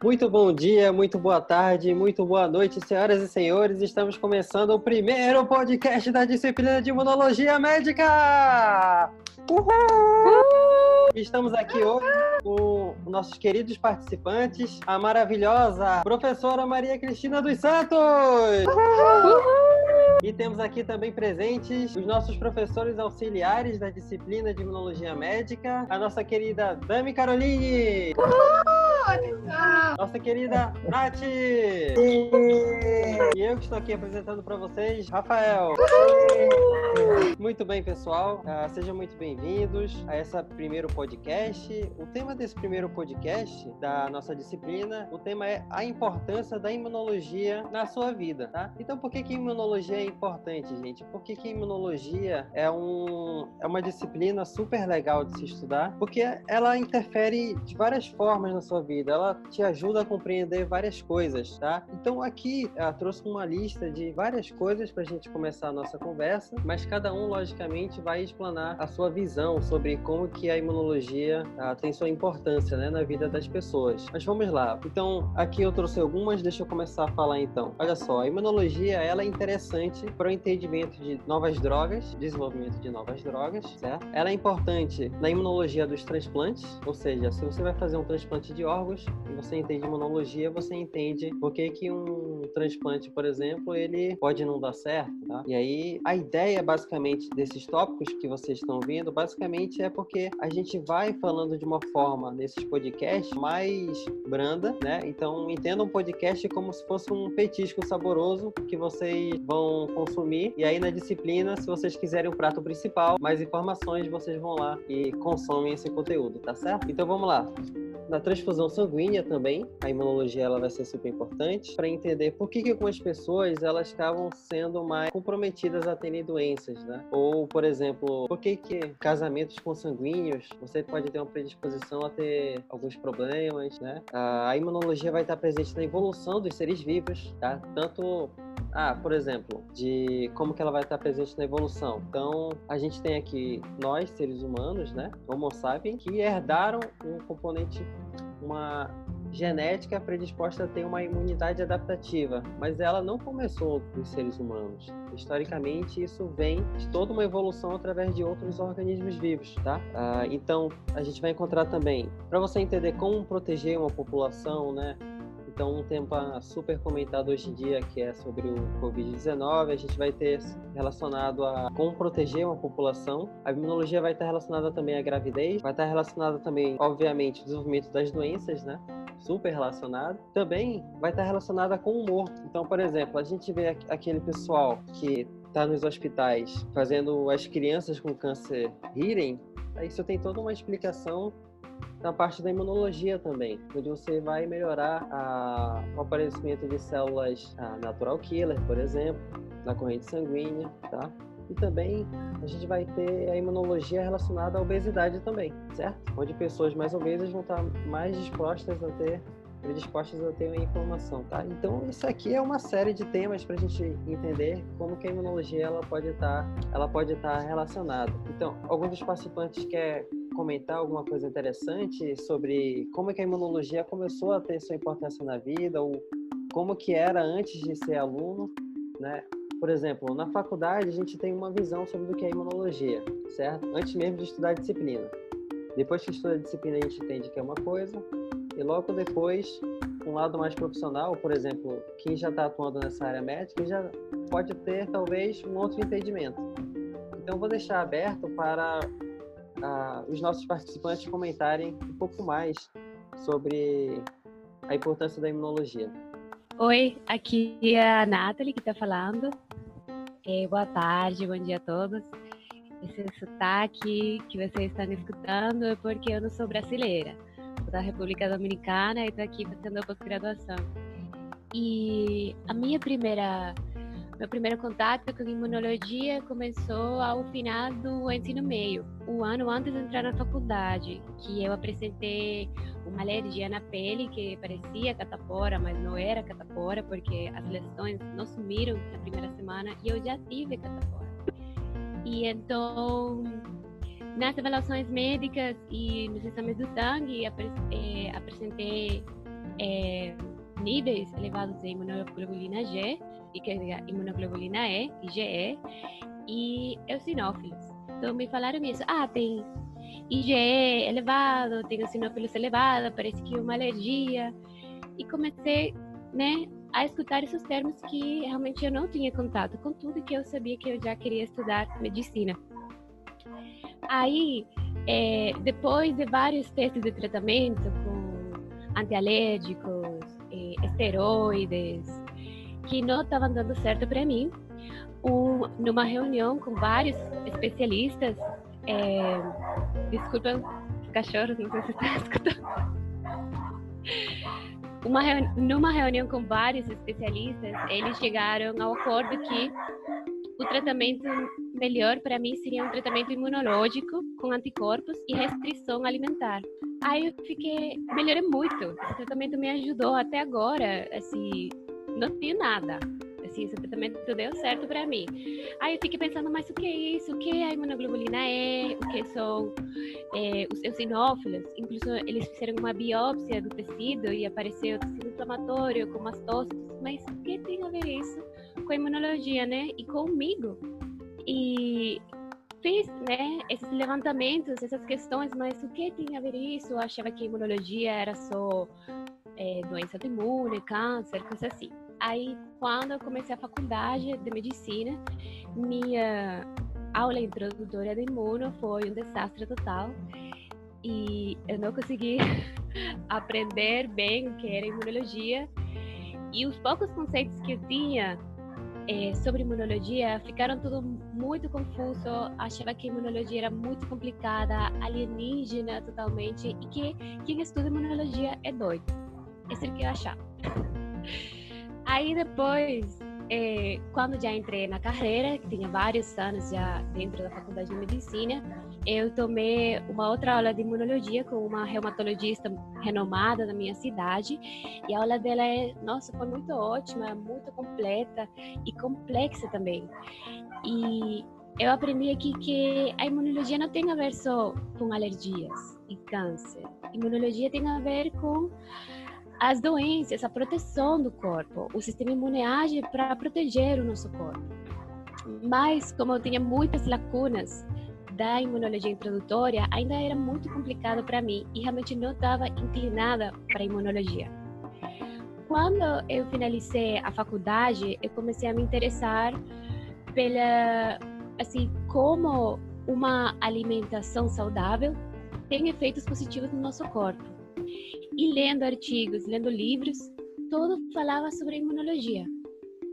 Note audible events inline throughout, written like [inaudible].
Muito bom dia, muito boa tarde, muito boa noite, senhoras e senhores. Estamos começando o primeiro podcast da disciplina de Imunologia Médica! Uhul! Uhul! Estamos aqui hoje com nossos queridos participantes, a maravilhosa professora Maria Cristina dos Santos! Uhul! E temos aqui também presentes os nossos professores auxiliares da disciplina de Imunologia Médica, a nossa querida Dami Caroline! Uhul! Nossa querida Nath! E eu que estou aqui apresentando para vocês, Rafael. Muito bem, pessoal. Uh, sejam muito bem-vindos a esse primeiro podcast. O tema desse primeiro podcast da nossa disciplina, o tema é a importância da imunologia na sua vida, tá? Então, por que que imunologia é importante, gente? Por que que imunologia é, um, é uma disciplina super legal de se estudar? Porque ela interfere de várias formas na sua vida ela te ajuda a compreender várias coisas, tá? Então aqui eu trouxe uma lista de várias coisas para a gente começar a nossa conversa, mas cada um logicamente vai explanar a sua visão sobre como que a imunologia ah, tem sua importância, né, na vida das pessoas. Mas vamos lá. Então aqui eu trouxe algumas, deixa eu começar a falar então. Olha só, a imunologia ela é interessante para o entendimento de novas drogas, desenvolvimento de novas drogas, certo? Ela é importante na imunologia dos transplantes, ou seja, se você vai fazer um transplante de órgãos, e você entende imunologia, você entende por que, que um transplante, por exemplo, ele pode não dar certo, tá? E aí, a ideia, basicamente, desses tópicos que vocês estão vendo, basicamente é porque a gente vai falando de uma forma, nesses podcasts, mais branda, né? Então, entenda um podcast como se fosse um petisco saboroso que vocês vão consumir. E aí, na disciplina, se vocês quiserem o prato principal, mais informações, vocês vão lá e consomem esse conteúdo, tá certo? Então, vamos lá na transfusão sanguínea também, a imunologia ela vai ser super importante para entender por que, que algumas pessoas elas estavam sendo mais comprometidas a terem doenças, né? Ou, por exemplo, por que, que casamentos consanguíneos você pode ter uma predisposição a ter alguns problemas, né? A imunologia vai estar presente na evolução dos seres vivos, tá? Tanto ah, por exemplo, de como que ela vai estar presente na evolução. Então, a gente tem aqui nós, seres humanos, né, Homo sapiens, que herdaram um componente, uma genética predisposta a ter uma imunidade adaptativa, mas ela não começou nos seres humanos. Historicamente, isso vem de toda uma evolução através de outros organismos vivos, tá? Ah, então, a gente vai encontrar também, para você entender como proteger uma população, né? Então, um tema super comentado hoje em dia, que é sobre o Covid-19, a gente vai ter relacionado a como proteger uma população. A imunologia vai estar relacionada também à gravidez, vai estar relacionada também, obviamente, ao desenvolvimento das doenças, né? Super relacionado. Também vai estar relacionada com o humor. Então, por exemplo, a gente vê aquele pessoal que está nos hospitais fazendo as crianças com câncer rirem, isso tem toda uma explicação na parte da imunologia também, onde você vai melhorar a, o aparecimento de células a, natural killer, por exemplo, na corrente sanguínea, tá? E também a gente vai ter a imunologia relacionada à obesidade também, certo? Onde pessoas mais obesas vão estar mais dispostas a ter predispostas a ter uma inflamação, tá? Então isso aqui é uma série de temas para a gente entender como que a imunologia ela pode estar, ela pode estar relacionada. Então, alguns dos participantes quer comentar alguma coisa interessante sobre como que a imunologia começou a ter sua importância na vida ou como que era antes de ser aluno, né? Por exemplo, na faculdade a gente tem uma visão sobre o que é imunologia, certo? Antes mesmo de estudar a disciplina. Depois que estuda a disciplina a gente entende que é uma coisa e logo depois um lado mais profissional, por exemplo, quem já está atuando nessa área médica já pode ter talvez um outro entendimento. Então vou deixar aberto para os nossos participantes comentarem um pouco mais sobre a importância da imunologia. Oi, aqui é a Nathalie que está falando. É, boa tarde, bom dia a todos. Esse sotaque que vocês estão escutando é porque eu não sou brasileira. Sou da República Dominicana e estou aqui fazendo a pós-graduação. E a minha primeira meu primeiro contato com imunologia começou ao final do ensino meio, um ano antes de entrar na faculdade, que eu apresentei uma alergia na pele que parecia catapora, mas não era catapora, porque as lesões não sumiram na primeira semana e eu já tive catapora. E então, nas avaliações médicas e nos exames do sangue, apresentei é, níveis elevados de imunoglobulina G, e que é imunoglobulina E, IgE, e eosinófilos. Então me falaram isso. Ah, tem IgE elevado, tem eosinófilos elevado, parece que uma alergia. E comecei, né, a escutar esses termos que realmente eu não tinha contato com tudo que eu sabia que eu já queria estudar medicina. Aí, é, depois de vários testes de tratamento com antialérgicos, é, esteroides, que não estavam dando certo para mim, um, numa reunião com vários especialistas, é, desculpa os cachorros, não sei se está [laughs] escutando. Uma reuni numa reunião com vários especialistas, eles chegaram ao acordo que o tratamento melhor para mim seria um tratamento imunológico com anticorpos e restrição alimentar. Aí eu fiquei, melhorei muito. Esse tratamento me ajudou até agora, assim, não tinha nada. Assim, esse tratamento deu certo para mim. Aí eu fiquei pensando, mas o que é isso? O que a imunoglobulina é? O que são é, os eosinófilos? Incluso eles fizeram uma biópsia do tecido e apareceu tecido inflamatório com mastócitos. Mas o que tem a ver isso com a imunologia, né? E comigo? E fiz né, esses levantamentos, essas questões, mas o que tem a ver isso? Eu achava que a imunologia era só é, doença imune, câncer, coisas assim. Aí, quando eu comecei a faculdade de medicina, minha aula introdutória de imuno foi um desastre total e eu não consegui [laughs] aprender bem o que era imunologia. E os poucos conceitos que eu tinha é, sobre imunologia ficaram tudo muito confuso. Achava que imunologia era muito complicada, alienígena totalmente, e que quem estuda imunologia é doido. Isso é o que eu achava. [laughs] Aí depois, é, quando já entrei na carreira, que tinha vários anos já dentro da faculdade de medicina, eu tomei uma outra aula de imunologia com uma reumatologista renomada da minha cidade. E a aula dela é, nossa, foi muito ótima, muito completa e complexa também. E eu aprendi aqui que a imunologia não tem a ver só com alergias e câncer. A imunologia tem a ver com as doenças, a proteção do corpo. O sistema imune age para proteger o nosso corpo. Mas, como eu tinha muitas lacunas da imunologia introdutória ainda era muito complicado para mim e realmente não estava inclinada para a imunologia. Quando eu finalizei a faculdade, eu comecei a me interessar pela assim como uma alimentação saudável tem efeitos positivos no nosso corpo. E lendo artigos, lendo livros, todo falava sobre imunologia,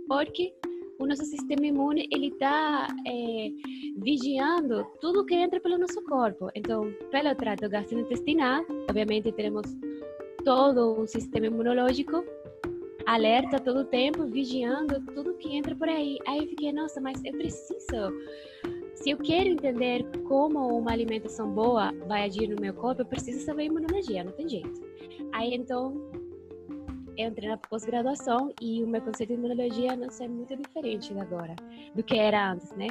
porque o nosso sistema imune ele está é, vigiando tudo que entra pelo nosso corpo. Então, pelo trato gastrointestinal, obviamente temos todo um sistema imunológico alerta todo o tempo, vigiando tudo que entra por aí. Aí fiquei, nossa, mas eu preciso. Se eu quero entender como uma alimentação boa vai agir no meu corpo, eu preciso saber imunologia, não tem jeito. Aí então eu entrei na pós-graduação e o meu conceito de imunologia não é muito diferente agora do que era antes, né?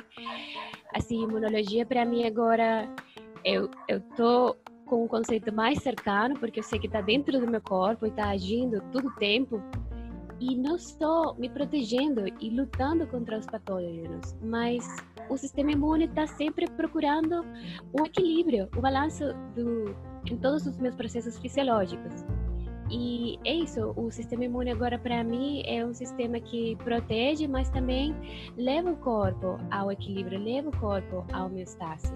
Assim, imunologia para mim agora eu eu tô com um conceito mais cercano porque eu sei que está dentro do meu corpo e está agindo todo o tempo e não estou me protegendo e lutando contra os patógenos, mas o sistema imune está sempre procurando o equilíbrio, o balanço do, em todos os meus processos fisiológicos. E é isso, o sistema imune agora para mim é um sistema que protege, mas também leva o corpo ao equilíbrio, leva o corpo à homeostase.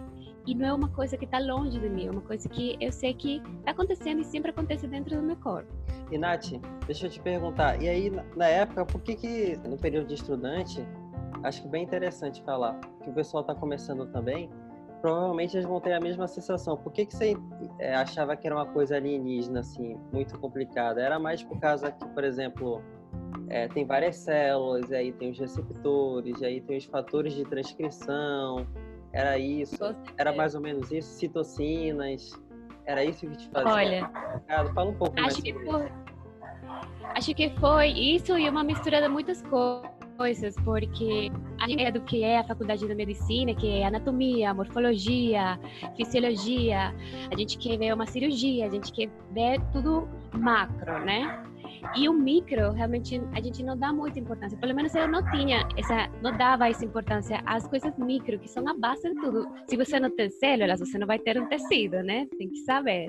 E não é uma coisa que está longe de mim, é uma coisa que eu sei que está acontecendo e sempre acontece dentro do meu corpo. E Nath, deixa eu te perguntar, e aí na época, por que que no período de estudante, acho que bem interessante falar, que o pessoal está começando também, provavelmente eles vão ter a mesma sensação. Por que, que você é, achava que era uma coisa alienígena, assim, muito complicada? Era mais por causa que, por exemplo, é, tem várias células, e aí tem os receptores, aí tem os fatores de transcrição. Era isso? Era mais ou menos isso? Citocinas? Era isso que te fazia? Olha, fala um pouco acho mais que foi, Acho que foi isso e uma mistura de muitas coisas coisas, porque a ideia do que é a faculdade de medicina, que é anatomia, morfologia, fisiologia, a gente quer ver uma cirurgia, a gente quer ver tudo macro, né? E o micro, realmente, a gente não dá muita importância. Pelo menos eu não tinha essa, não dava essa importância às coisas micro, que são a base de tudo. Se você não tem células, você não vai ter um tecido, né? Tem que saber.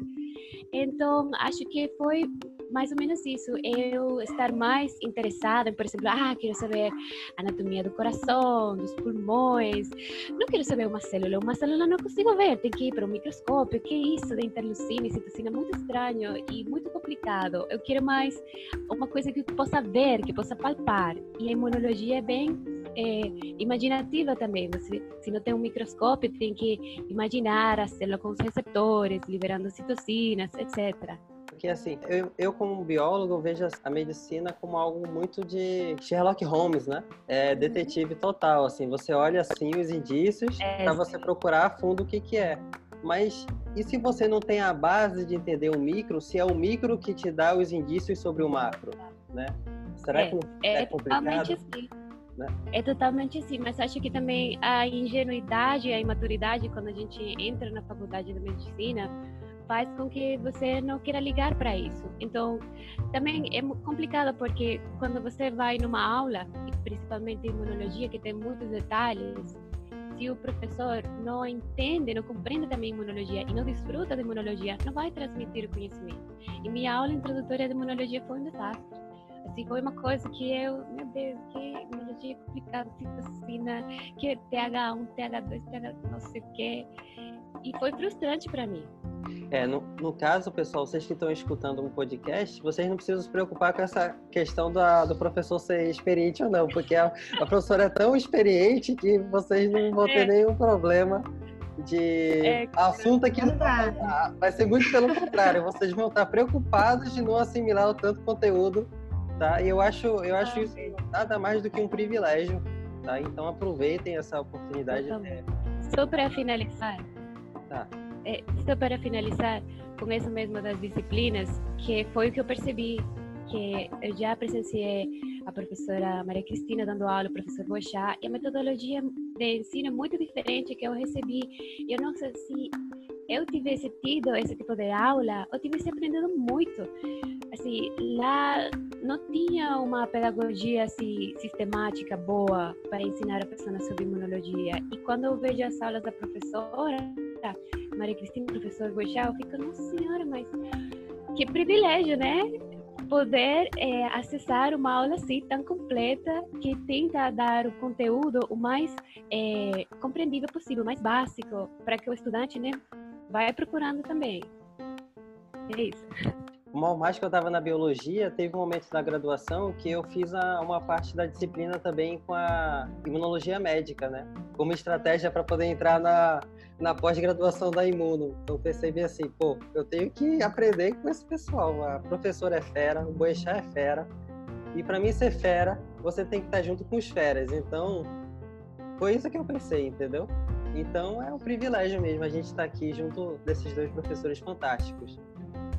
Então, acho que foi mais ou menos isso. Eu estar mais interessada, por exemplo, ah, quero saber anatomia do coração, dos pulmões. Não quero saber uma célula. Uma célula não consigo ver. Tem que ir para o microscópio. O que é isso da interleucina e citocina? Muito estranho e muito complicado. Eu quero mais uma coisa que possa ver, que possa palpar. E a imunologia é bem é, imaginativa também. Você, se não tem um microscópio, tem que imaginar a célula com os receptores, liberando citocinas, etc. Porque, assim, eu, eu como biólogo vejo a medicina como algo muito de Sherlock Holmes, né? É uhum. detetive total, assim. Você olha, assim, os indícios é, para você procurar a fundo o que que é. Mas e se você não tem a base de entender o micro, se é o micro que te dá os indícios sobre o macro, né? Será é, que é, é complicado? Totalmente assim. Né? É totalmente assim, mas acho que também a ingenuidade, a imaturidade quando a gente entra na faculdade de medicina faz com que você não queira ligar para isso. Então, também é complicado porque quando você vai numa aula, principalmente em imunologia, que tem muitos detalhes, se o professor não entende, não compreende também imunologia e não desfruta de imunologia, não vai transmitir o conhecimento. E minha aula introdutória de imunologia foi um desastre. Assim, foi uma coisa que eu, meu Deus, que imunologia é complicada, citocina, que é TH1, TH2, TH não sei o quê. E foi frustrante para mim. É, no, no caso, pessoal, vocês que estão escutando um podcast, vocês não precisam se preocupar com essa questão da, do professor ser experiente ou não, porque a, a professora é tão experiente que vocês não vão ter é. nenhum problema de é, assunto aqui não vai, vai ser muito pelo contrário, vocês vão estar preocupados de não assimilar o tanto conteúdo, tá? E eu acho, eu acho isso nada mais do que um privilégio, tá? Então aproveitem essa oportunidade. Só para finalizar, tá é, só para finalizar com isso mesmo das disciplinas, que foi o que eu percebi, que eu já presenciei a professora Maria Cristina dando aula, o professor Bochá, e a metodologia de ensino é muito diferente que eu recebi. Eu não sei se eu tivesse tido esse tipo de aula, eu tivesse aprendido muito. Assim, lá não tinha uma pedagogia assim, sistemática boa para ensinar a pessoa sobre imunologia. E quando eu vejo as aulas da professora, Maria Cristina, professor eu fico, nossa senhora, mas que privilégio, né? Poder é, acessar uma aula assim tão completa que tenta dar o conteúdo o mais é, compreendível possível, o mais básico, para que o estudante né, vai procurando também. É isso. Mal mais que eu estava na biologia, teve um momento da graduação que eu fiz a, uma parte da disciplina também com a imunologia médica, né? Como estratégia para poder entrar na, na pós-graduação da Imuno. Então percebi assim, pô, eu tenho que aprender com esse pessoal. A professora é fera, o Boechat é fera. E para mim ser fera, você tem que estar junto com os feras. Então, foi isso que eu pensei, entendeu? Então é um privilégio mesmo a gente estar aqui junto desses dois professores fantásticos.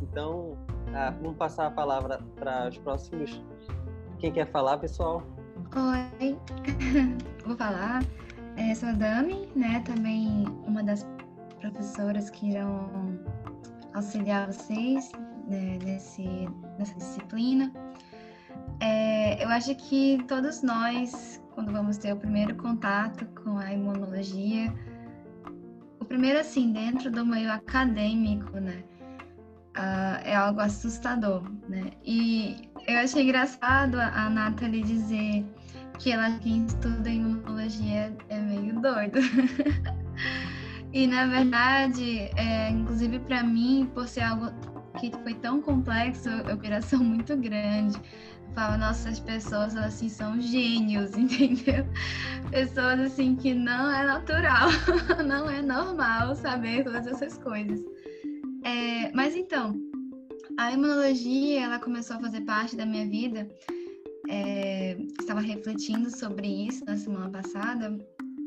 Então, ah, vamos passar a palavra para os próximos. Quem quer falar, pessoal? Oi, [laughs] vou falar. É, sou a Dami, né? Também uma das professoras que irão auxiliar vocês né, nesse, nessa disciplina. É, eu acho que todos nós, quando vamos ter o primeiro contato com a imunologia, o primeiro assim, dentro do meio acadêmico, né? É algo assustador, né? E eu achei engraçado a, Nathalie dizer que ela quem estuda imunologia é meio doido. [laughs] e na verdade, é, inclusive para mim, por ser algo que foi tão complexo, operação muito grande, eu falo, nossa, as pessoas assim são gênios, [laughs] entendeu? Pessoas assim que não é natural, [laughs] não é normal saber todas essas coisas. É, mas então, a imunologia, ela começou a fazer parte da minha vida é, estava refletindo sobre isso na semana passada,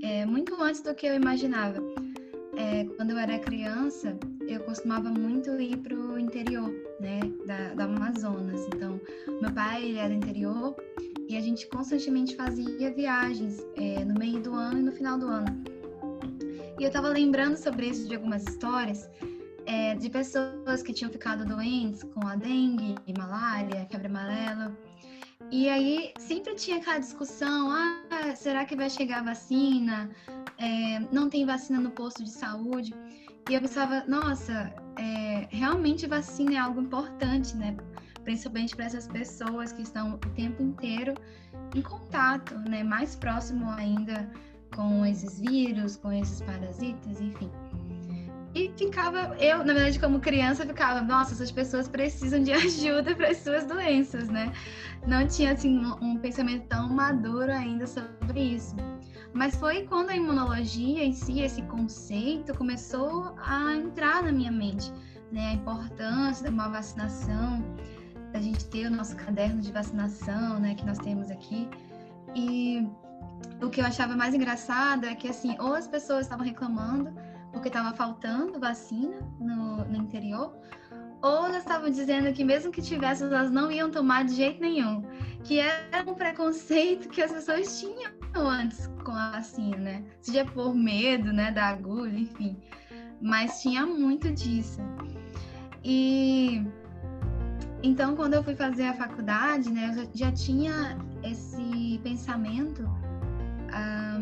é, muito antes do que eu imaginava. É, quando eu era criança, eu costumava muito ir para o interior, né, da, da, Amazonas. Então, meu pai ele é do interior e a gente constantemente fazia viagens é, no meio do ano e no final do ano. E eu estava lembrando sobre isso de algumas histórias é, de pessoas que tinham ficado doentes com a dengue, malária, febre amarela. E aí sempre tinha aquela discussão: ah, será que vai chegar a vacina? É, não tem vacina no posto de saúde. E eu pensava, nossa, é, realmente vacina é algo importante, né? Principalmente para essas pessoas que estão o tempo inteiro em contato, né? Mais próximo ainda com esses vírus, com esses parasitas, enfim. E ficava, eu, na verdade, como criança, ficava, nossa, essas pessoas precisam de [laughs] ajuda para as suas doenças, né? Não tinha, assim, um, pensamento tão maduro ainda sobre isso. Mas foi quando a imunologia em si, esse conceito, começou a entrar na minha mente, né? A importância de uma vacinação, da gente ter o nosso caderno de vacinação, né? Que nós temos aqui. E o que eu achava mais engraçado é que, assim, ou as pessoas estavam reclamando porque estava faltando vacina no, no interior, ou elas estavam dizendo que mesmo que tivesse, elas não iam tomar de jeito nenhum. Que era um preconceito que as pessoas tinham antes com a vacina, né? Seja por medo, né, da agulha, enfim. Mas tinha muito disso. E então, quando eu fui fazer a faculdade, né, eu já, tinha esse pensamento ah,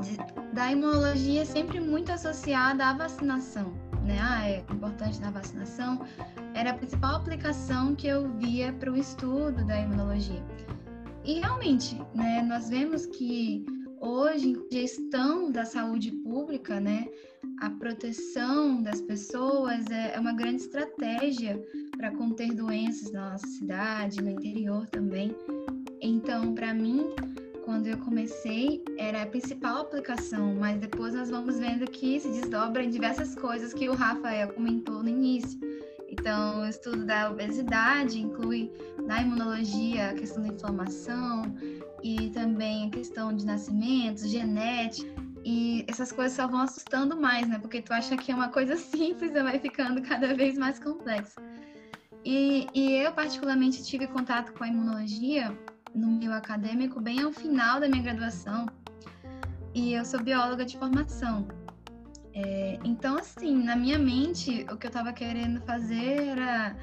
de, da imunologia sempre muito associada à vacinação né? Ah, é importante na vacinação, era a principal aplicação que eu via para o estudo da imunologia. E realmente, né, nós vemos que hoje, gestão da saúde pública, né, a proteção das pessoas é, é uma grande estratégia para conter doenças na nossa cidade, no interior também. Então, para mim, quando eu comecei, era a principal aplicação, mas depois nós vamos vendo que se desdobra em diversas coisas que o Rafael comentou no início. Então, o estudo da obesidade inclui na imunologia a questão da inflamação e também a questão de nascimentos, genética. E essas coisas só vão assustando mais, né? Porque tu acha que é uma coisa [laughs] simples e vai ficando cada vez mais complexa. E, e eu, particularmente, tive contato com a imunologia no meio acadêmico bem ao final da minha graduação. E eu sou bióloga de formação. É, então, assim, na minha mente, o que eu estava querendo fazer era.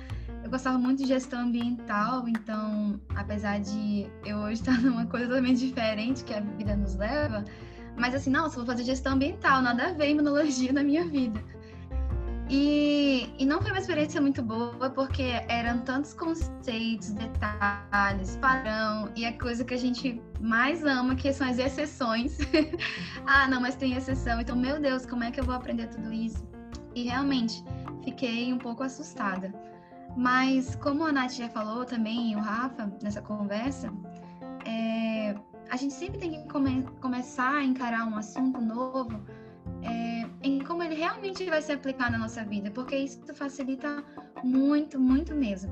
Eu gostava muito de gestão ambiental, então, apesar de eu hoje estar [laughs] numa coisa totalmente diferente que a vida nos leva, mas assim, só vou fazer gestão ambiental, nada a ver imunologia na minha vida. E, e não foi uma experiência muito boa, porque eram tantos conceitos, detalhes, padrão, e a coisa que a gente mais ama, que são as exceções. [laughs] ah, não, mas tem exceção. Então, meu Deus, como é que eu vou aprender tudo isso? E realmente, fiquei um pouco assustada. Mas, como a Nath já falou também, e o Rafa, nessa conversa, é, a gente sempre tem que come começar a encarar um assunto novo é, em como ele realmente vai se aplicar na nossa vida, porque isso facilita muito, muito mesmo.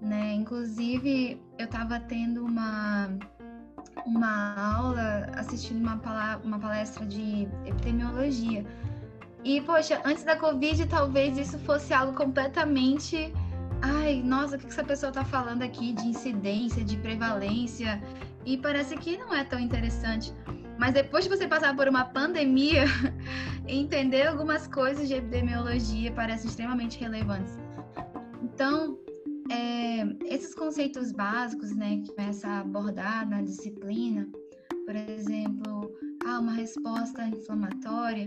Né? Inclusive, eu estava tendo uma, uma aula, assistindo uma, uma palestra de epidemiologia. E, poxa, antes da Covid, talvez isso fosse algo completamente. Ai, nossa, o que essa pessoa está falando aqui de incidência, de prevalência? E parece que não é tão interessante. Mas depois de você passar por uma pandemia, [laughs] entender algumas coisas de epidemiologia parecem extremamente relevantes. Então, é, esses conceitos básicos, né, que começa a abordar na disciplina, por exemplo, ah, uma resposta inflamatória,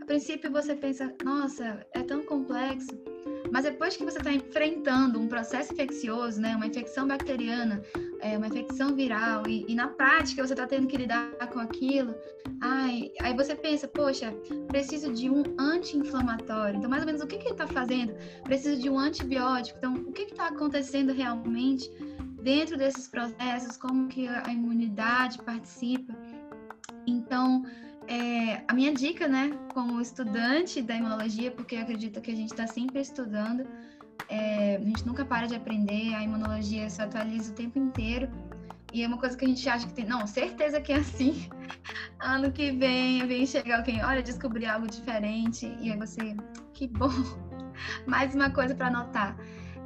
a princípio você pensa, nossa, é tão complexo, mas depois que você está enfrentando um processo infeccioso, né, uma infecção bacteriana, é, uma infecção viral, e, e na prática você está tendo que lidar com aquilo, ai, aí você pensa, poxa, preciso de um anti-inflamatório. Então, mais ou menos, o que, que ele está fazendo? Preciso de um antibiótico. Então, o que está acontecendo realmente dentro desses processos? Como que a imunidade participa? Então, é, a minha dica, né, como estudante da imunologia, porque acredito que a gente está sempre estudando, é, a gente nunca para de aprender, a imunologia se atualiza o tempo inteiro. E é uma coisa que a gente acha que tem, não, certeza que é assim. [laughs] ano que vem, vem chegar alguém, olha, descobri algo diferente, e aí você, que bom. [laughs] Mais uma coisa para anotar.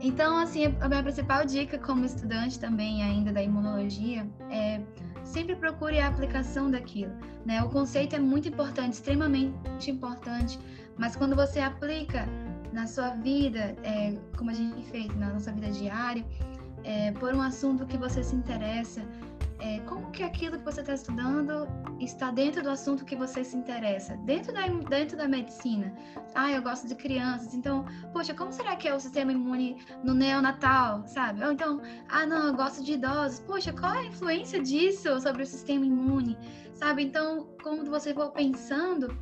Então, assim, a minha principal dica como estudante também ainda da imunologia é sempre procure a aplicação daquilo, né? O conceito é muito importante, extremamente importante, mas quando você aplica na sua vida, é, como a gente fez na nossa vida diária, é, por um assunto que você se interessa, é, como que aquilo que você está estudando está dentro do assunto que você se interessa, dentro da, dentro da medicina. Ah, eu gosto de crianças, então, poxa, como será que é o sistema imune no neonatal, sabe? Ou então, ah, não, eu gosto de idosos, poxa, qual é a influência disso sobre o sistema imune, sabe? Então, quando você for pensando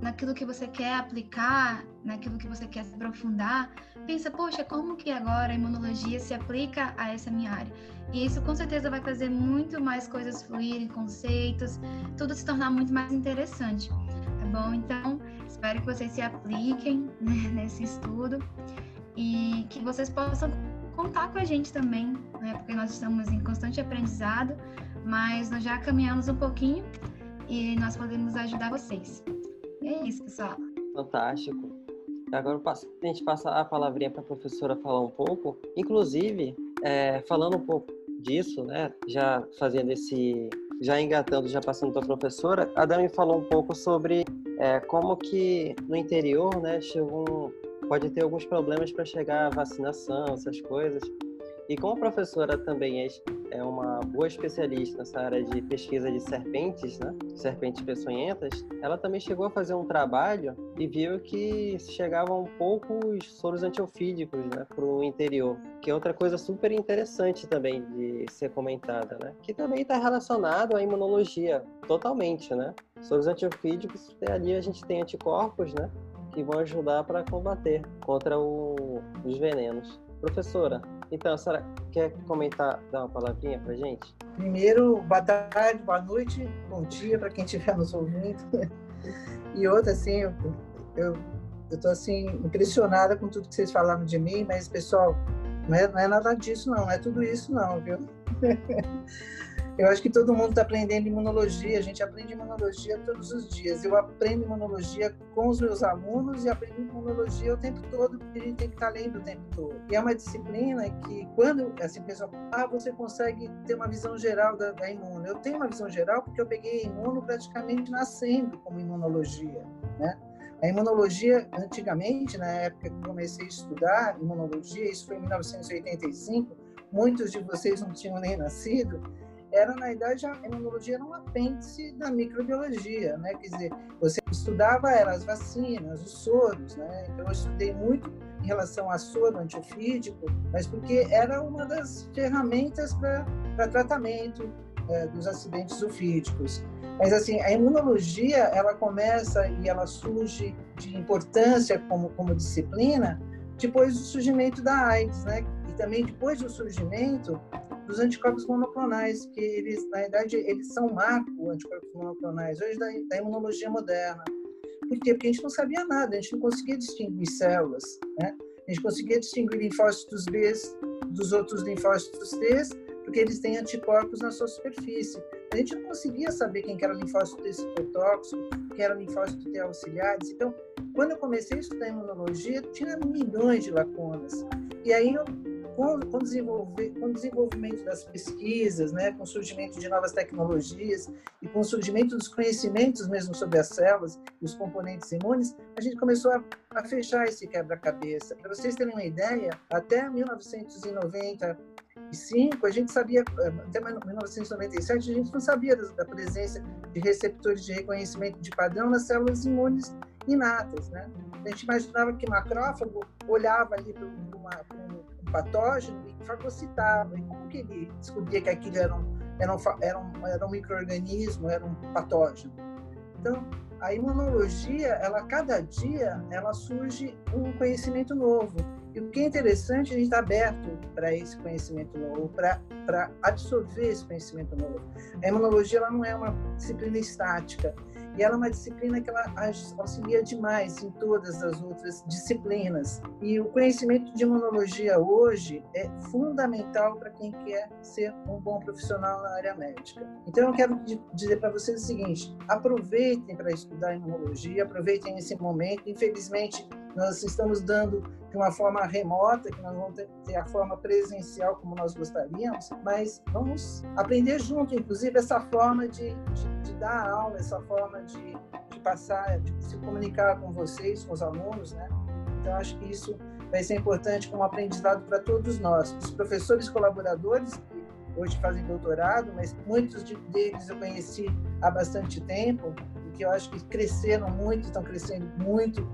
naquilo que você quer aplicar, naquilo que você quer se aprofundar, pensa, poxa, como que agora a imunologia se aplica a essa minha área? E isso com certeza vai fazer muito mais coisas fluírem, conceitos, tudo se tornar muito mais interessante, tá bom? Então, espero que vocês se apliquem [laughs] né, nesse estudo e que vocês possam contar com a gente também, né? Porque nós estamos em constante aprendizado, mas nós já caminhamos um pouquinho e nós podemos ajudar vocês. É isso, pessoal. Fantástico. Agora a gente passa a palavrinha para a professora falar um pouco. Inclusive, é, falando um pouco disso, né, já fazendo esse, já engatando, já passando para a professora, a Dani falou um pouco sobre é, como que no interior, né, chegou pode ter alguns problemas para chegar a vacinação, essas coisas. E como a professora também é, é uma boa especialista nessa área de pesquisa de serpentes, né? serpentes peçonhentas, ela também chegou a fazer um trabalho e viu que chegavam poucos soros antiofídicos né, para o interior, que é outra coisa super interessante também de ser comentada, né? que também está relacionado à imunologia totalmente. Né? Soros antiofídicos, ali a gente tem anticorpos né, que vão ajudar para combater contra o, os venenos. Professora, então, a senhora quer comentar, dar uma palavrinha para gente? Primeiro, boa tarde, boa noite, bom dia para quem estiver nos ouvindo. E outra, assim, eu, tô, assim, impressionada com tudo que vocês falaram de mim, mas, pessoal, não é, não é nada disso, não, não é tudo isso, não, viu? [laughs] Eu acho que todo mundo está aprendendo imunologia, a gente aprende imunologia todos os dias. Eu aprendo imunologia com os meus alunos e aprendo imunologia o tempo todo, porque a gente tem que estar tá lendo o tempo todo. E é uma disciplina que, quando assim, pessoal, ah, você consegue ter uma visão geral da, da imuno. Eu tenho uma visão geral porque eu peguei imuno praticamente nascendo como imunologia, né? A imunologia, antigamente, na época que comecei a estudar imunologia, isso foi em 1985, muitos de vocês não tinham nem nascido, era, na idade, a imunologia era um apêndice da microbiologia, né? Quer dizer, você estudava era as vacinas, os soros, né? Então, eu estudei muito em relação a soro antiofídico, mas porque era uma das ferramentas para tratamento é, dos acidentes ofídicos. Mas, assim, a imunologia, ela começa e ela surge de importância como, como disciplina depois do surgimento da AIDS, né? E também depois do surgimento dos anticorpos monoclonais, que eles, na verdade, eles são marco, anticorpos monoclonais, hoje da, da imunologia moderna. Por quê? Porque a gente não sabia nada, a gente não conseguia distinguir células, né? A gente conseguia distinguir linfócitos B dos outros linfócitos T, porque eles têm anticorpos na sua superfície. A gente não conseguia saber quem era linfócito T citotóxico, quem era linfócito T auxiliares. Então, quando eu comecei a estudar imunologia, tinha milhões de lacunas. E aí eu com, com, com o desenvolvimento das pesquisas, né, com o surgimento de novas tecnologias e com o surgimento dos conhecimentos mesmo sobre as células e os componentes imunes, a gente começou a, a fechar esse quebra-cabeça. Para vocês terem uma ideia, até 1995, a gente sabia, até 1997, a gente não sabia da presença de receptores de reconhecimento de padrão nas células imunes inatas, né? A gente imaginava que macrófago olhava ali para um patógeno e fagocitava. E como que ele descobria que aquilo era um, era um, era um, era um microorganismo, era um patógeno? Então, a imunologia, ela cada dia, ela surge um conhecimento novo. E o que é interessante, a gente está aberto para esse conhecimento novo, para absorver esse conhecimento novo. A imunologia ela não é uma disciplina estática, e ela é uma disciplina que ela auxilia demais em todas as outras disciplinas. E o conhecimento de imunologia hoje é fundamental para quem quer ser um bom profissional na área médica. Então eu quero dizer para vocês o seguinte: aproveitem para estudar imunologia, aproveitem esse momento. Infelizmente, nós estamos dando de uma forma remota, que nós vamos ter, a forma presencial como nós gostaríamos, mas vamos aprender junto, inclusive, essa forma de, de, dar aula, essa forma de, de passar, de se comunicar com vocês, com os alunos, né? Então, acho que isso vai ser importante como aprendizado para todos nós, os professores colaboradores que hoje fazem doutorado, mas muitos deles eu conheci há bastante tempo e que eu acho que cresceram muito, estão crescendo muito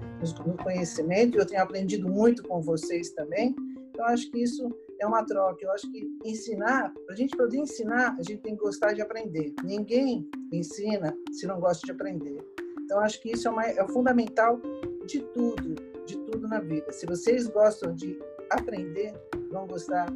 no conhecimento. Eu tenho aprendido muito com vocês também. Então acho que isso é uma troca. Eu acho que ensinar, para a gente poder ensinar, a gente tem que gostar de aprender. Ninguém ensina se não gosta de aprender. Então acho que isso é, uma, é o fundamental de tudo de tudo na vida. Se vocês gostam de aprender, vão gostar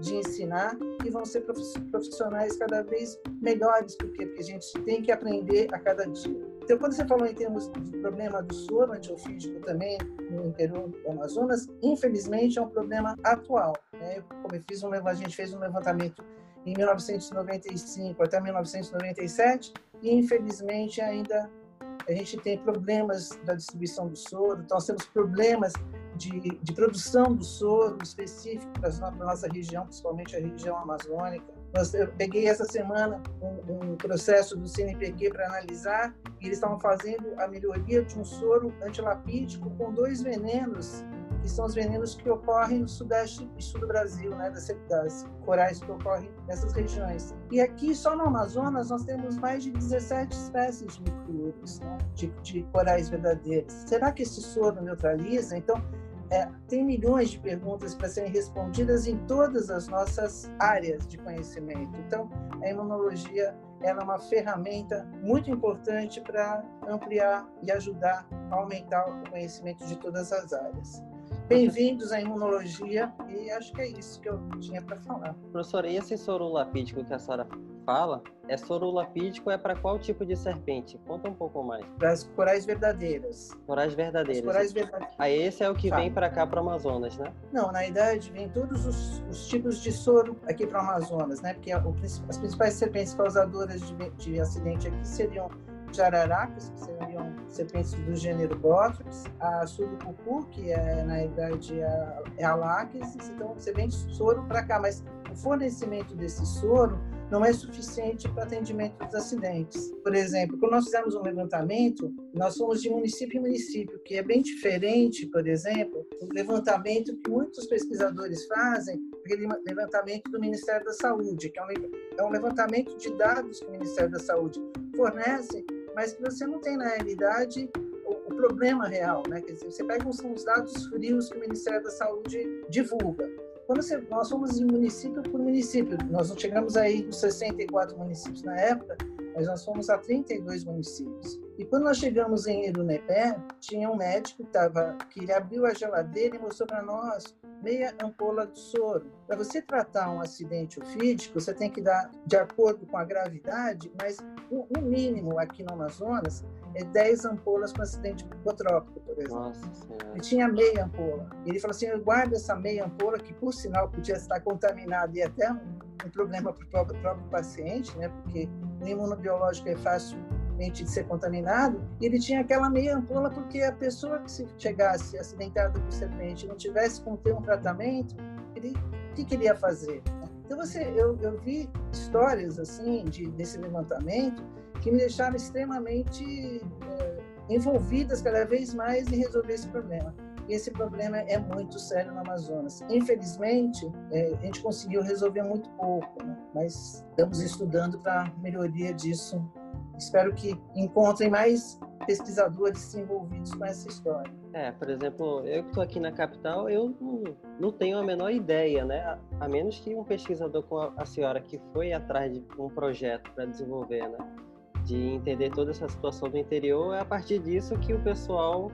de ensinar e vão ser profissionais cada vez melhores, porque, porque a gente tem que aprender a cada dia. Então, quando você falou em termos do problema do soro antiofídico também no interior do Amazonas, infelizmente é um problema atual. Né? Como fiz um, a gente fez um levantamento em 1995 até 1997 e infelizmente ainda a gente tem problemas da distribuição do soro, então nós temos problemas de, de produção do soro específico para a nossa região, principalmente a região amazônica. Nós, eu peguei essa semana um, um processo do CNPq para analisar e eles estavam fazendo a melhoria de um soro antilapídico com dois venenos que são os venenos que ocorrem no sudeste e sul do Brasil, né, das, das corais que ocorrem nessas regiões. E aqui, só no Amazonas, nós temos mais de 17 espécies de microurus, né, de, de corais verdadeiros. Será que esse soro neutraliza? Então, é, tem milhões de perguntas para serem respondidas em todas as nossas áreas de conhecimento. Então, a imunologia é uma ferramenta muito importante para ampliar e ajudar a aumentar o conhecimento de todas as áreas. Bem-vindos à imunologia e acho que é isso que eu tinha para falar. Professora, e esse soro lapídico que a senhora fala, é soro lapídico é para qual tipo de serpente? Conta um pouco mais. Para as corais verdadeiras. Corais verdadeiras. As corais verdadeiras. Aí esse é o que tá. vem para cá para o Amazonas, né? Não, na verdade vem todos os, os tipos de soro aqui para o Amazonas, né? Porque o, as principais serpentes causadoras de, de acidente aqui seriam jararacas, que seriam serpentes do gênero Botrops, a surucucu, que é, na verdade, a, é a láquis, então você vende soro para cá, mas o fornecimento desse soro não é suficiente para atendimento dos acidentes. Por exemplo, quando nós fizemos um levantamento, nós fomos de município em município, que é bem diferente, por exemplo, do levantamento que muitos pesquisadores fazem, aquele levantamento do Ministério da Saúde, que é um, é um levantamento de dados que o Ministério da Saúde fornece mas que você não tem na realidade o, problema real, né? Quer dizer, você pega os dados frios que o Ministério da Saúde divulga. Quando você, nós fomos de município por município, nós não chegamos aí nos 64 municípios na época, mas nós fomos a 32 municípios. E quando nós chegamos em Irunepé, tinha um médico que, tava, que ele abriu a geladeira e mostrou para nós meia ampola de soro. Para você tratar um acidente ofídico, você tem que dar de acordo com a gravidade, mas o, mínimo aqui no Amazonas 10 ampolas para acidente hipotrópico, por exemplo. Nossa Ele tinha meia ampola. Ele falou assim: eu guardo essa meia ampola, que por sinal podia estar contaminada e até um, um problema para o próprio, próprio paciente, né? porque o imunobiológico é fácil de ser contaminado, e ele tinha aquela meia ampola porque a pessoa que se chegasse acidentada por serpente não tivesse como ter um tratamento, ele, o que queria fazer? Então você, eu, eu vi histórias assim de desse levantamento que me deixaram extremamente é, envolvidas cada vez mais em resolver esse problema. E esse problema é muito sério no Amazonas. Infelizmente, é, a gente conseguiu resolver muito pouco, né? mas estamos estudando para melhoria disso espero que encontrem mais pesquisadores envolvidos com essa história. É, por exemplo, eu que estou aqui na capital, eu não, não, tenho a menor ideia, né? A menos que um pesquisador como a senhora que foi atrás de um projeto para desenvolver, né? De entender toda essa situação do interior, é a partir disso que o pessoal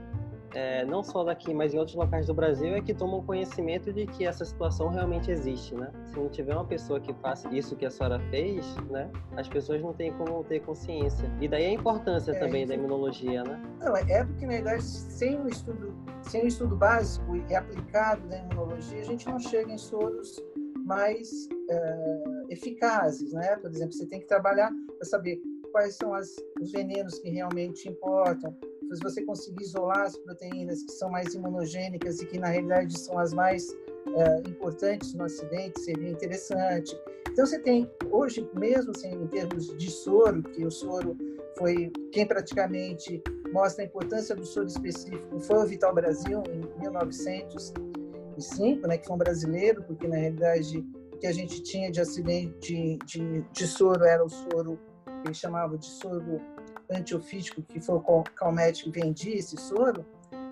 é, não só daqui, mas em outros locais do Brasil, é que tomam conhecimento de que essa situação realmente existe, né? Se não tiver uma pessoa que faça isso que a senhora fez, né? As pessoas não têm como ter consciência. E daí a importância é, também da imunologia, né? Não, é porque, na verdade, sem o estudo, sem o estudo básico e aplicado da imunologia, a gente não chega em soros mais é, eficazes, né? Por exemplo, você tem que trabalhar para saber quais são as, os venenos que realmente importam, se você conseguir isolar as proteínas que são mais imunogênicas e que na realidade são as mais uh, importantes no acidente, seria interessante. Então você tem hoje mesmo assim, em termos de soro, que o soro foi quem praticamente mostra a importância do soro específico foi o Vital Brasil em 1905, né, que foi um brasileiro, porque na realidade o que a gente tinha de acidente de, de soro era o soro que eles chamavam de soro antiofídico, que foi o Calmet que vendia esse soro,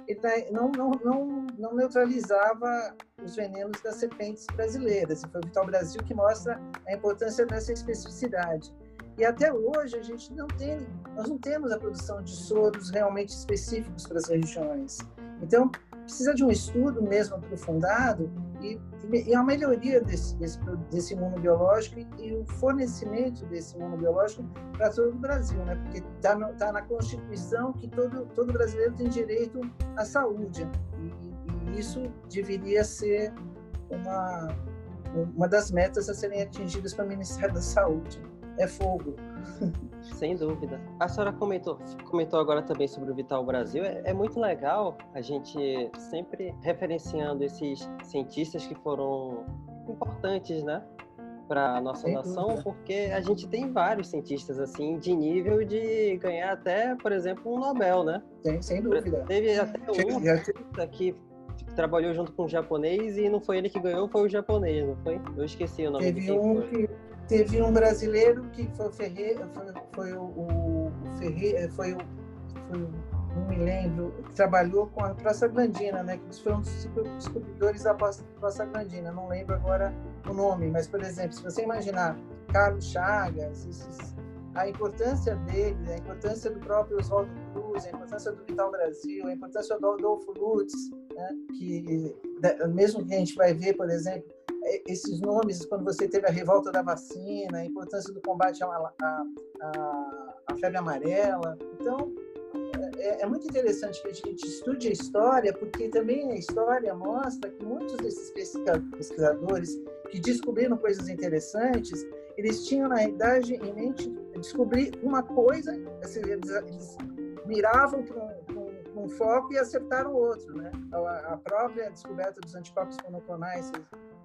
ele não, não, não, não neutralizava os venenos das serpentes brasileiras. E foi o Vital Brasil que mostra a importância dessa especificidade. E até hoje a gente não tem, nós não temos a produção de soros realmente específicos para as regiões. Então, precisa de um estudo mesmo aprofundado e, e a melhoria desse, desse, desse imunobiológico e, e, o fornecimento desse imunobiológico para todo o Brasil, né? Porque está tá na Constituição que todo, todo brasileiro tem direito à saúde e, e isso deveria ser uma, uma das metas a serem atingidas pelo Ministério da Saúde é fogo. Sem dúvida. A senhora comentou, comentou agora também sobre o Vital Brasil. É, é muito legal a gente sempre referenciando esses cientistas que foram importantes, né? para a nossa Sem nação, dúvida. porque a gente tem vários cientistas assim de nível de ganhar até, por exemplo, um Nobel, né? Tem, sem dúvida. Teve até um cientista que trabalhou junto com um japonês e não foi ele que ganhou, foi o japonês, não foi? Eu esqueci o nome. Teve um que Teve um brasileiro que foi o Ferreira, foi, foi o, o Ferreira, foi o, foi o, não me lembro, que trabalhou com a prostaglandina, né? Que foram os descobridores da prostaglandina. Não lembro agora o nome, mas por exemplo, se você imaginar Carlos Chagas, esses, a importância dele, a importância do próprio Oswaldo Cruz, a importância do Vital Brasil, a importância do Adolfo Lutz, né? que mesmo que a gente vai ver, por exemplo, esses nomes, quando você teve a revolta da vacina, a importância do combate à, à, à, febre amarela. Então, é, é, muito interessante que a gente estude a história, porque também a história mostra que muitos desses pesquisadores que descobriram coisas interessantes, eles tinham, na realidade, em mente descobrir uma coisa, assim, eles, eles miravam para um, um, foco e acertaram outro. Né? A própria descoberta dos anticorpos monoclonais,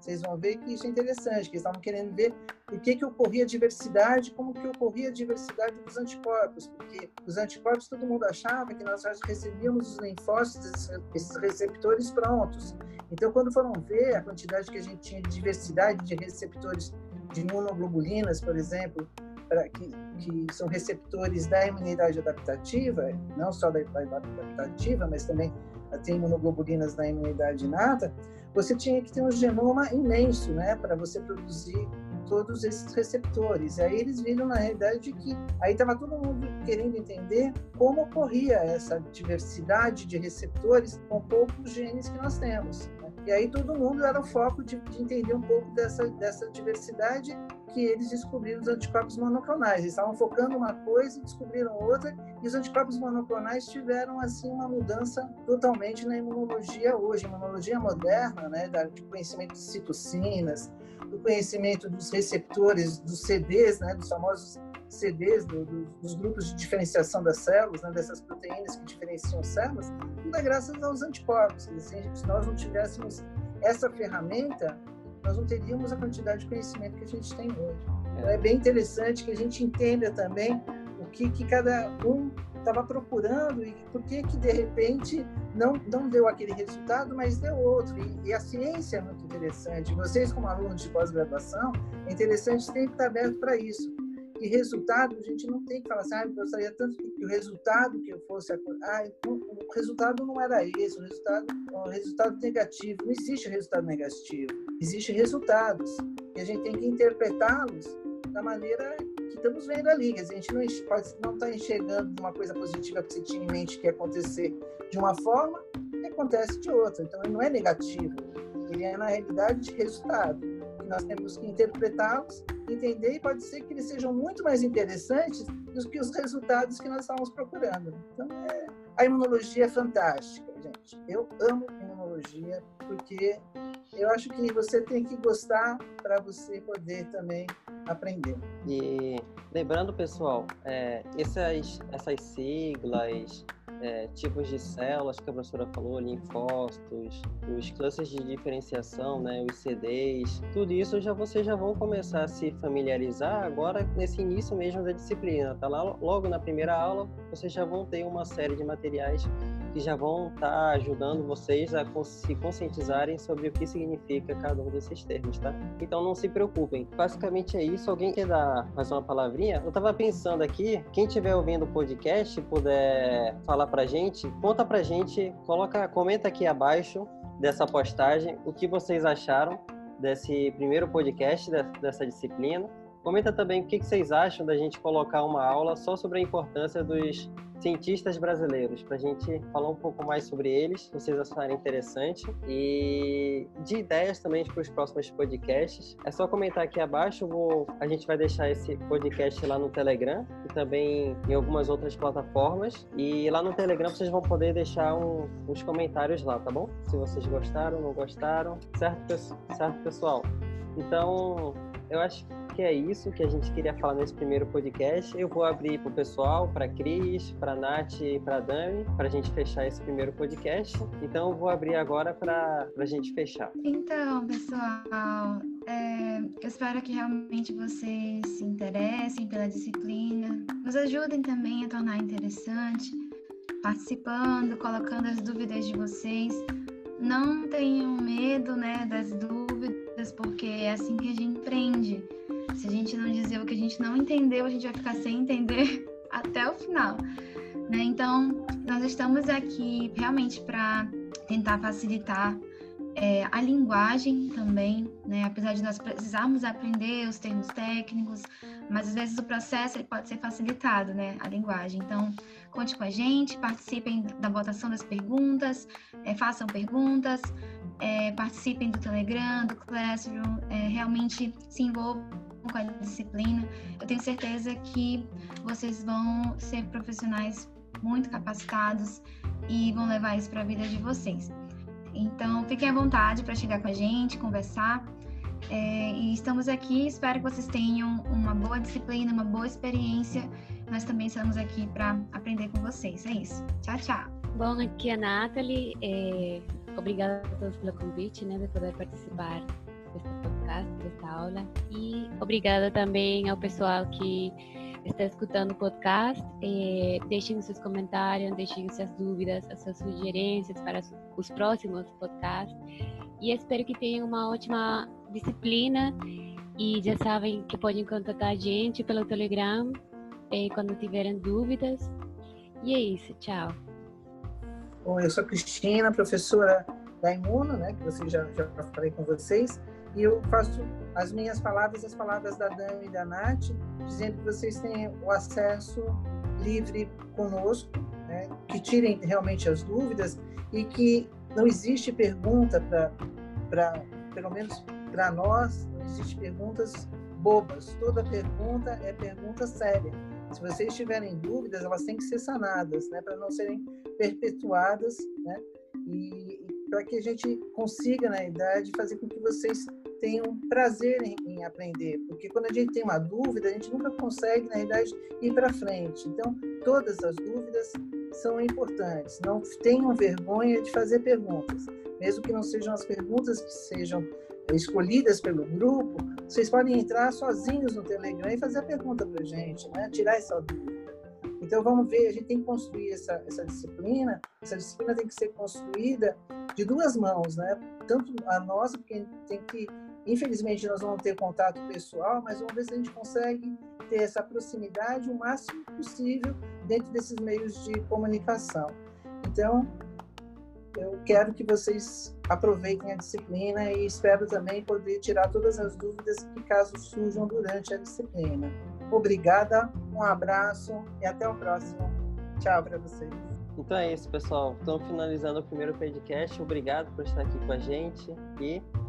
vocês vão ver que isso é interessante, que eles estavam querendo ver por que, que ocorria a diversidade, como que ocorria a diversidade dos anticorpos, porque os anticorpos todo mundo achava que nós recebíamos os linfócitos, esses receptores prontos. Então, quando foram ver a quantidade que a gente tinha de diversidade de receptores de imunoglobulinas, por exemplo, pra, que, que são receptores da imunidade adaptativa, não só da imunidade adaptativa, mas também tem imunoglobulinas na imunidade inata, você tinha que ter um genoma imenso, né, para você produzir todos esses receptores. E aí eles viram na realidade que aí estava todo mundo querendo entender como ocorria essa diversidade de receptores com poucos genes que nós temos. Né? E aí todo mundo era o foco de, de entender um pouco dessa, dessa diversidade que eles descobriram os anticorpos monoclonais. Eles estavam focando uma coisa descobriram outra, e os anticorpos monoclonais tiveram assim uma mudança totalmente na imunologia hoje, imunologia moderna, né, do conhecimento de citocinas, do conhecimento dos receptores, dos CDs, né, dos famosos CDs, do, do, dos grupos de diferenciação das células, né, dessas proteínas que diferenciam células, tudo é graças aos anticorpos. Assim, se nós não tivéssemos essa ferramenta, nós não teríamos a quantidade de conhecimento que a gente tem hoje. Então, é bem interessante que a gente entenda também o que, que cada um estava procurando e por que que de repente não não deu aquele resultado, mas deu outro. E, e a ciência é muito interessante. Vocês como alunos de pós-graduação, é interessante ter que estar aberto para isso. E resultado, a gente não tem que falar assim, ah, eu gostaria tanto que o resultado que eu fosse. Ah, então, o resultado não era esse, o resultado, o resultado negativo. Não existe resultado negativo, existem resultados. E a gente tem que interpretá-los da maneira que estamos vendo ali. a gente não pode não estar tá enxergando uma coisa positiva que você tinha em mente que ia acontecer de uma forma e acontece de outra. Então, ele não é negativo, ele é, na realidade, de resultado nós temos que interpretá-los, entender e pode ser que eles sejam muito mais interessantes do que os resultados que nós estamos procurando. Então, é, a imunologia é fantástica, gente. Eu amo imunologia porque eu acho que você tem que gostar para você poder também aprender. E lembrando, pessoal, é, essas, essas siglas, é, tipos de células que a professora falou, linfócitos, os clusters de diferenciação, né, os CDs, tudo isso já vocês já vão começar a se familiarizar agora nesse início mesmo da disciplina. Tá lá logo na primeira aula, vocês já vão ter uma série de materiais que já vão estar tá ajudando vocês a se conscientizarem sobre o que significa cada um desses termos, tá? Então não se preocupem. Basicamente é isso. Alguém quer dar mais uma palavrinha? Eu estava pensando aqui, quem estiver ouvindo o podcast puder falar pra gente, conta pra gente, coloca, comenta aqui abaixo dessa postagem o que vocês acharam desse primeiro podcast dessa disciplina. Comenta também o que vocês acham da gente colocar uma aula só sobre a importância dos cientistas brasileiros, para a gente falar um pouco mais sobre eles, vocês acharem interessante, e de ideias também para os próximos podcasts. É só comentar aqui abaixo, vou, a gente vai deixar esse podcast lá no Telegram e também em algumas outras plataformas. E lá no Telegram vocês vão poder deixar um, uns comentários lá, tá bom? Se vocês gostaram, não gostaram, certo, certo pessoal? Então, eu acho que é isso que a gente queria falar nesse primeiro podcast. Eu vou abrir para o pessoal, para Cris, para Nath e para Dani, para a gente fechar esse primeiro podcast. Então, eu vou abrir agora para a gente fechar. Então, pessoal, é, eu espero que realmente vocês se interessem pela disciplina, nos ajudem também a tornar interessante, participando, colocando as dúvidas de vocês. Não tenham medo né, das dúvidas, porque é assim que a gente aprende. Se a gente não dizer o que a gente não entendeu, a gente vai ficar sem entender [laughs] até o final. Né? Então, nós estamos aqui realmente para tentar facilitar é, a linguagem também, né? apesar de nós precisarmos aprender os termos técnicos, mas às vezes o processo ele pode ser facilitado, né? a linguagem. Então, conte com a gente, participem da votação das perguntas, é, façam perguntas, é, participem do Telegram, do Classroom, é, realmente se envolvam com a disciplina. Eu tenho certeza que vocês vão ser profissionais muito capacitados e vão levar isso para a vida de vocês. Então, fiquem à vontade para chegar com a gente, conversar. É, e estamos aqui, espero que vocês tenham uma boa disciplina, uma boa experiência. Nós também estamos aqui para aprender com vocês. É isso. Tchau, tchau. Bom, aqui é a Nathalie. É, obrigada a todos pelo convite, né, de poder participar deste podcast, desta aula. E obrigada também ao pessoal que está escutando o podcast. Eh, deixem seus comentários, deixem suas dúvidas, as suas sugerências para os próximos podcasts. E espero que tenham uma ótima disciplina. E já sabem que podem contatar a gente pelo Telegram eh, quando tiverem dúvidas. E é isso, tchau. Bom, eu sou a Cristina, professora da Imuno, né, que vocês já, já falei com vocês. E eu faço as minhas palavras, as palavras da Dani e da Nath, dizendo que vocês têm o acesso livre conosco, né? que tirem realmente as dúvidas e que não existe pergunta para, pelo menos para nós, não existe perguntas bobas. Toda pergunta é pergunta séria. Se vocês tiverem dúvidas, elas têm que ser sanadas, né? para não serem perpetuadas, né? E, e para que a gente consiga, na idade, fazer com que vocês tenham prazer em, em, aprender, porque quando a gente tem uma dúvida, a gente nunca consegue, na verdade, ir para frente. Então, todas as dúvidas são importantes. Não tenham vergonha de fazer perguntas, mesmo que não sejam as perguntas que sejam escolhidas pelo grupo, vocês podem entrar sozinhos no Telegram e fazer a pergunta para a gente, né? tirar essa dúvida. Então, vamos ver, a gente tem que construir essa, essa disciplina, essa disciplina tem que ser construída de duas mãos, né? Tanto a nossa, porque tem que Infelizmente, nós vamos ter contato pessoal, mas vamos ver se a gente consegue ter essa proximidade o máximo possível dentro desses meios de comunicação. Então, eu quero que vocês aproveitem a disciplina e espero também poder tirar todas as dúvidas que caso surjam durante a disciplina. Obrigada, um abraço e até o próximo. Tchau para vocês. Então é isso, pessoal. Estamos finalizando o primeiro podcast. Obrigado por estar aqui com a gente e